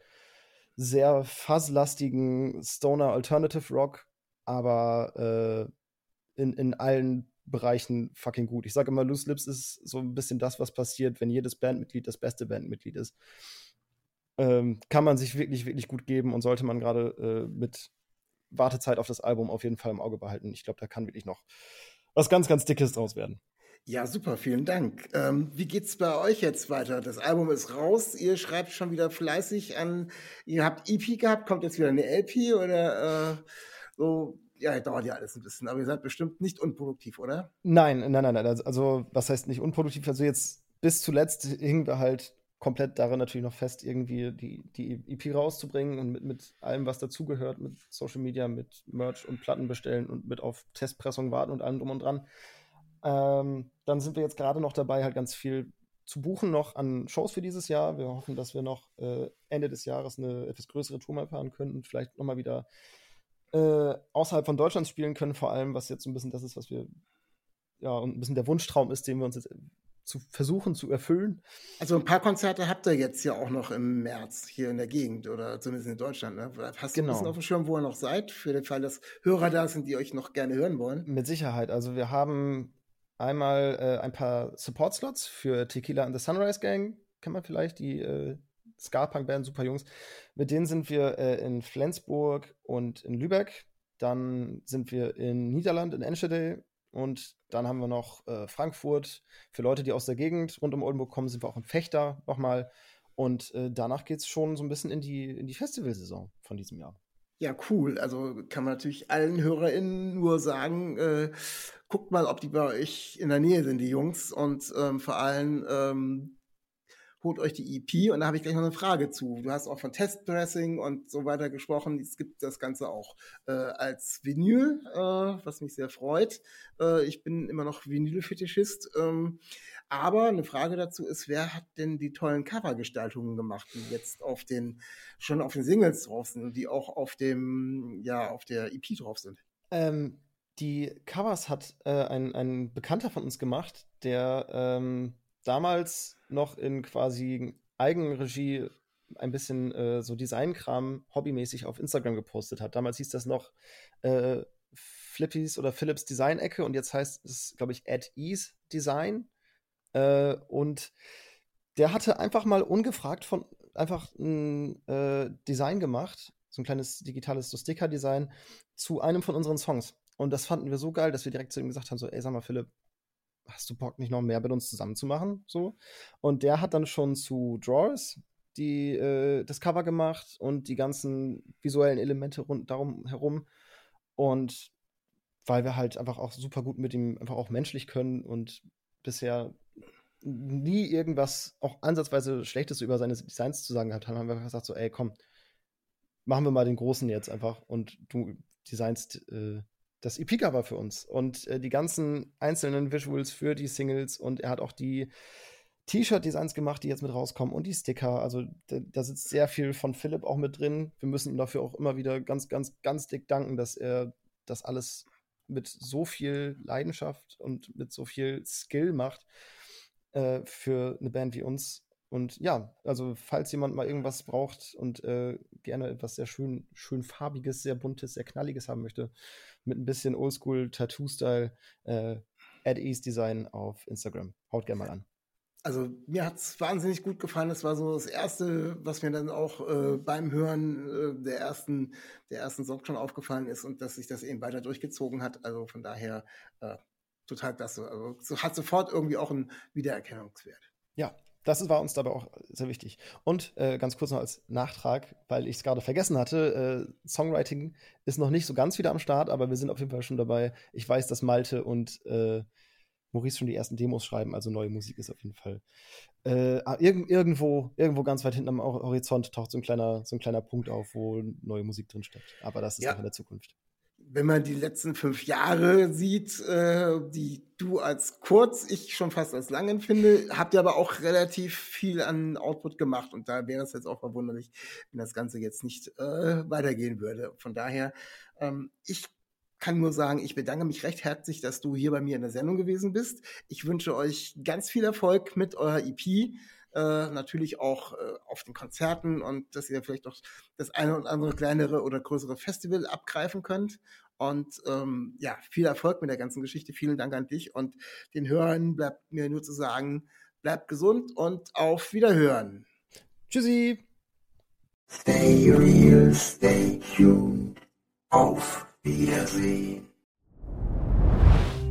sehr fuzzlastigen Stoner Alternative Rock, aber äh, in, in allen Bereichen fucking gut. Ich sage immer, Loose Lips ist so ein bisschen das, was passiert, wenn jedes Bandmitglied das beste Bandmitglied ist. Ähm, kann man sich wirklich, wirklich gut geben und sollte man gerade äh, mit Wartezeit auf das Album auf jeden Fall im Auge behalten. Ich glaube, da kann wirklich noch was ganz, ganz Dickes draus werden. Ja, super, vielen Dank. Ähm, wie geht's bei euch jetzt weiter? Das Album ist raus, ihr schreibt schon wieder fleißig an, ihr habt EP gehabt, kommt jetzt wieder eine LP oder äh, so? Ja, dauert ja alles ein bisschen, aber ihr seid bestimmt nicht unproduktiv, oder? Nein, nein, nein, nein. Also, was heißt nicht unproduktiv? Also, jetzt bis zuletzt hingen wir halt komplett darin natürlich noch fest, irgendwie die, die EP rauszubringen und mit, mit allem, was dazugehört, mit Social Media, mit Merch und Platten bestellen und mit auf Testpressung warten und allem drum und dran. Ähm, dann sind wir jetzt gerade noch dabei, halt ganz viel zu buchen noch an Shows für dieses Jahr. Wir hoffen, dass wir noch äh, Ende des Jahres eine etwas größere Tour mal fahren können und vielleicht nochmal wieder äh, außerhalb von Deutschland spielen können, vor allem, was jetzt so ein bisschen das ist, was wir, ja, und ein bisschen der Wunschtraum ist, den wir uns jetzt zu versuchen zu erfüllen. Also ein paar Konzerte habt ihr jetzt ja auch noch im März hier in der Gegend oder zumindest in Deutschland. Ne? Hast du genau. ein bisschen genau. auf dem Schirm, wo ihr noch seid, für den Fall, dass Hörer da sind, die euch noch gerne hören wollen? Mit Sicherheit. Also wir haben einmal äh, ein paar Support-Slots für Tequila and the Sunrise Gang, kennt man vielleicht, die äh, Ska-Punk-Band, super Jungs. Mit denen sind wir äh, in Flensburg und in Lübeck. Dann sind wir in Niederland, in Enschede und dann haben wir noch äh, Frankfurt. Für Leute, die aus der Gegend rund um Oldenburg kommen, sind wir auch in Fechter nochmal. Und äh, danach geht es schon so ein bisschen in die, in die Festivalsaison von diesem Jahr. Ja, cool. Also kann man natürlich allen HörerInnen nur sagen, äh, guckt mal, ob die bei euch in der Nähe sind, die Jungs. Und ähm, vor allem ähm, holt euch die EP und da habe ich gleich noch eine Frage zu. Du hast auch von Testpressing und so weiter gesprochen. Es gibt das Ganze auch äh, als Vinyl, äh, was mich sehr freut. Äh, ich bin immer noch Vinyl-Fetischist. Ähm, aber eine Frage dazu ist, wer hat denn die tollen Covergestaltungen gemacht, die jetzt auf den, schon auf den Singles drauf sind und die auch auf dem, ja, auf der EP drauf sind? Ähm, die Covers hat äh, ein, ein Bekannter von uns gemacht, der ähm, damals noch in quasi Eigenregie ein bisschen äh, so Designkram hobbymäßig auf Instagram gepostet hat. Damals hieß das noch äh, Flippies oder Philips Design-Ecke und jetzt heißt es, glaube ich, At Ease Design. Äh, und der hatte einfach mal ungefragt von einfach ein äh, Design gemacht, so ein kleines digitales so Sticker-Design zu einem von unseren Songs. Und das fanden wir so geil, dass wir direkt zu ihm gesagt haben: so, ey, sag mal, Philipp, hast du Bock, nicht noch mehr mit uns zusammen zu machen? So. Und der hat dann schon zu Drawers die, äh, das Cover gemacht und die ganzen visuellen Elemente rund darum herum. Und weil wir halt einfach auch super gut mit ihm einfach auch menschlich können und bisher nie irgendwas auch ansatzweise Schlechtes über seine Designs zu sagen gehabt haben, haben wir gesagt so, ey, komm, machen wir mal den Großen jetzt einfach und du designst äh, das EP-Cover für uns und äh, die ganzen einzelnen Visuals für die Singles und er hat auch die T-Shirt-Designs gemacht, die jetzt mit rauskommen und die Sticker. Also da, da, sitzt sehr viel von Philipp auch mit drin. Wir müssen ihm dafür auch immer wieder ganz, ganz, ganz dick danken, dass er das alles mit so viel Leidenschaft und mit so viel Skill macht äh, für eine Band wie uns. Und ja, also falls jemand mal irgendwas braucht und äh, gerne etwas sehr schön, schön farbiges, sehr buntes, sehr knalliges haben möchte, mit ein bisschen Oldschool Tattoo-Style, äh, at Ease Design auf Instagram. Haut gerne mal an. Also mir hat es wahnsinnig gut gefallen. Das war so das Erste, was mir dann auch äh, beim Hören äh, der ersten der ersten Song schon aufgefallen ist und dass sich das eben weiter durchgezogen hat. Also von daher äh, total klasse. Also so, hat sofort irgendwie auch einen Wiedererkennungswert. Ja, das war uns dabei auch sehr wichtig. Und äh, ganz kurz noch als Nachtrag, weil ich es gerade vergessen hatte, äh, Songwriting ist noch nicht so ganz wieder am Start, aber wir sind auf jeden Fall schon dabei. Ich weiß, dass Malte und äh, Maurice schon die ersten Demos schreiben, also neue Musik ist auf jeden Fall. Äh, ah, irg irgendwo, irgendwo ganz weit hinten am Horizont taucht so ein kleiner, so ein kleiner Punkt auf, wo neue Musik drinsteckt. Aber das ist ja. noch in der Zukunft. Wenn man die letzten fünf Jahre sieht, äh, die du als kurz, ich schon fast als lang empfinde, habt ihr aber auch relativ viel an Output gemacht und da wäre es jetzt auch verwunderlich, wenn das Ganze jetzt nicht äh, weitergehen würde. Von daher, ähm, ich kann nur sagen, ich bedanke mich recht herzlich, dass du hier bei mir in der Sendung gewesen bist. Ich wünsche euch ganz viel Erfolg mit eurer EP. Äh, natürlich auch äh, auf den Konzerten und dass ihr vielleicht auch das eine oder andere kleinere oder größere Festival abgreifen könnt. Und ähm, ja, viel Erfolg mit der ganzen Geschichte. Vielen Dank an dich und den Hörern bleibt mir nur zu sagen, bleibt gesund und auf Wiederhören. Tschüssi. Stay real, stay tuned. Auf Wiedersehen.